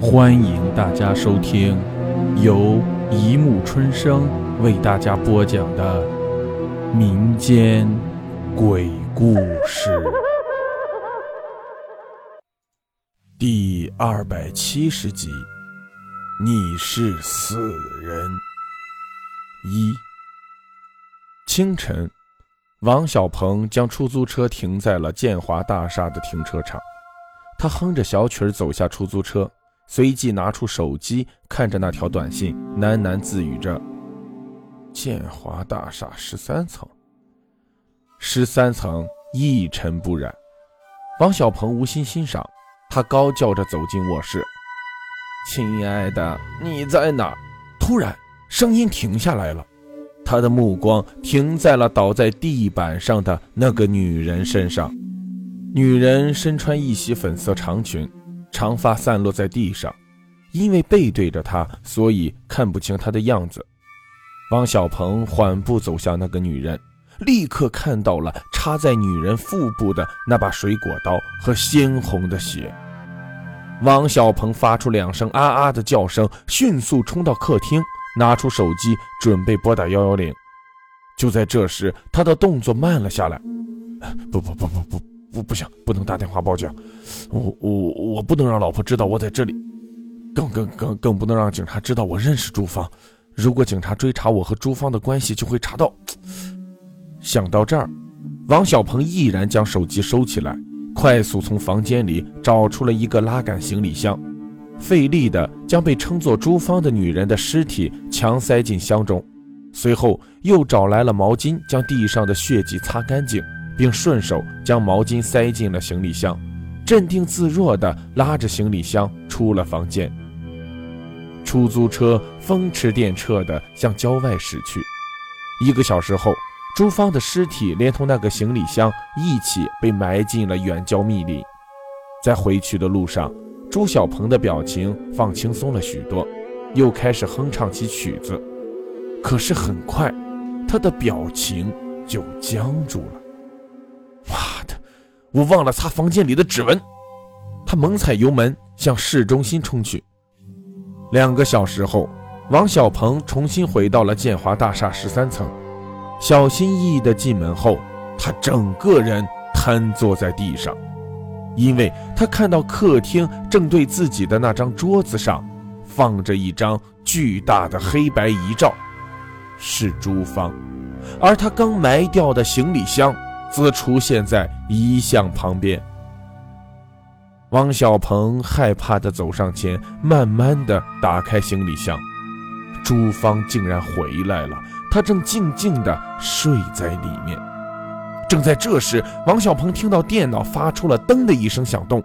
欢迎大家收听由一木春生为大家播讲的民间鬼故事第二百七十集。你是死人。一清晨，王小鹏将出租车停在了建华大厦的停车场，他哼着小曲儿走下出租车。随即拿出手机看着那条短信，喃喃自语着：“建华大厦十三层，十三层一尘不染。”王小鹏无心欣赏，他高叫着走进卧室：“亲爱的，你在哪？”突然，声音停下来了，他的目光停在了倒在地板上的那个女人身上。女人身穿一袭粉色长裙。长发散落在地上，因为背对着他，所以看不清他的样子。王小鹏缓步走向那个女人，立刻看到了插在女人腹部的那把水果刀和鲜红的血。王小鹏发出两声啊啊的叫声，迅速冲到客厅，拿出手机准备拨打幺幺零。就在这时，他的动作慢了下来。不不不不不。不不行，不能打电话报警，我我我不能让老婆知道我在这里，更更更更不能让警察知道我认识朱芳。如果警察追查我和朱芳的关系，就会查到。想到这儿，王小鹏毅然将手机收起来，快速从房间里找出了一个拉杆行李箱，费力的将被称作朱芳的女人的尸体强塞进箱中，随后又找来了毛巾，将地上的血迹擦干净。并顺手将毛巾塞进了行李箱，镇定自若地拉着行李箱出了房间。出租车风驰电掣地向郊外驶去。一个小时后，朱芳的尸体连同那个行李箱一起被埋进了远郊密林。在回去的路上，朱小鹏的表情放轻松了许多，又开始哼唱起曲子。可是很快，他的表情就僵住了。我忘了擦房间里的指纹。他猛踩油门向市中心冲去。两个小时后，王小鹏重新回到了建华大厦十三层。小心翼翼地进门后，他整个人瘫坐在地上，因为他看到客厅正对自己的那张桌子上放着一张巨大的黑白遗照，是朱芳，而他刚埋掉的行李箱。则出现在遗像旁边。王小鹏害怕地走上前，慢慢地打开行李箱。朱芳竟然回来了，她正静静地睡在里面。正在这时，王小鹏听到电脑发出了“噔”的一声响动，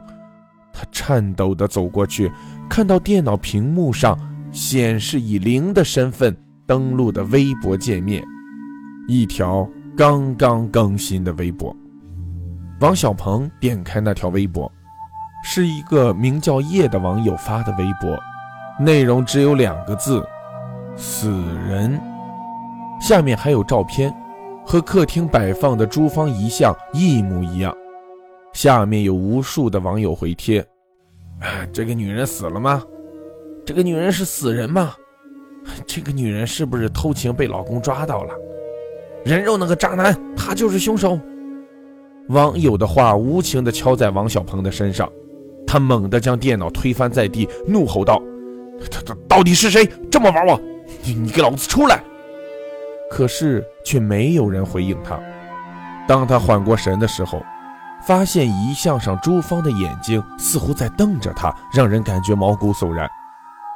他颤抖地走过去，看到电脑屏幕上显示以零的身份登录的微博界面，一条。刚刚更新的微博，王小鹏点开那条微博，是一个名叫叶的网友发的微博，内容只有两个字：死人。下面还有照片，和客厅摆放的朱芳遗像一模一样。下面有无数的网友回帖：这个女人死了吗？这个女人是死人吗？这个女人是不是偷情被老公抓到了？人肉那个渣男，他就是凶手。网友的话无情地敲在王小鹏的身上，他猛地将电脑推翻在地，怒吼道：“他他到底是谁这么玩我？你你给老子出来！”可是却没有人回应他。当他缓过神的时候，发现遗像上朱芳的眼睛似乎在瞪着他，让人感觉毛骨悚然。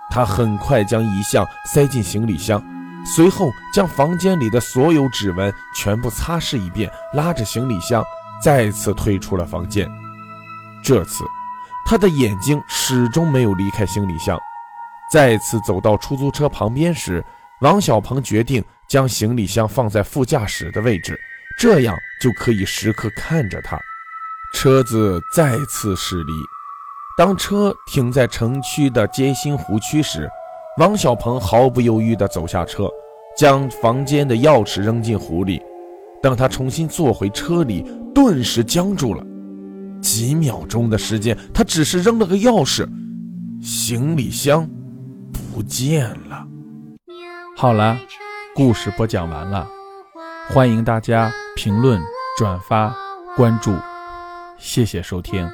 他很快将遗像塞进行李箱。随后将房间里的所有指纹全部擦拭一遍，拉着行李箱再次退出了房间。这次，他的眼睛始终没有离开行李箱。再次走到出租车旁边时，王小鹏决定将行李箱放在副驾驶的位置，这样就可以时刻看着他。车子再次驶离，当车停在城区的街心湖区时。王小鹏毫不犹豫地走下车，将房间的钥匙扔进湖里。等他重新坐回车里，顿时僵住了。几秒钟的时间，他只是扔了个钥匙，行李箱不见了。好了，故事播讲完了，欢迎大家评论、转发、关注，谢谢收听。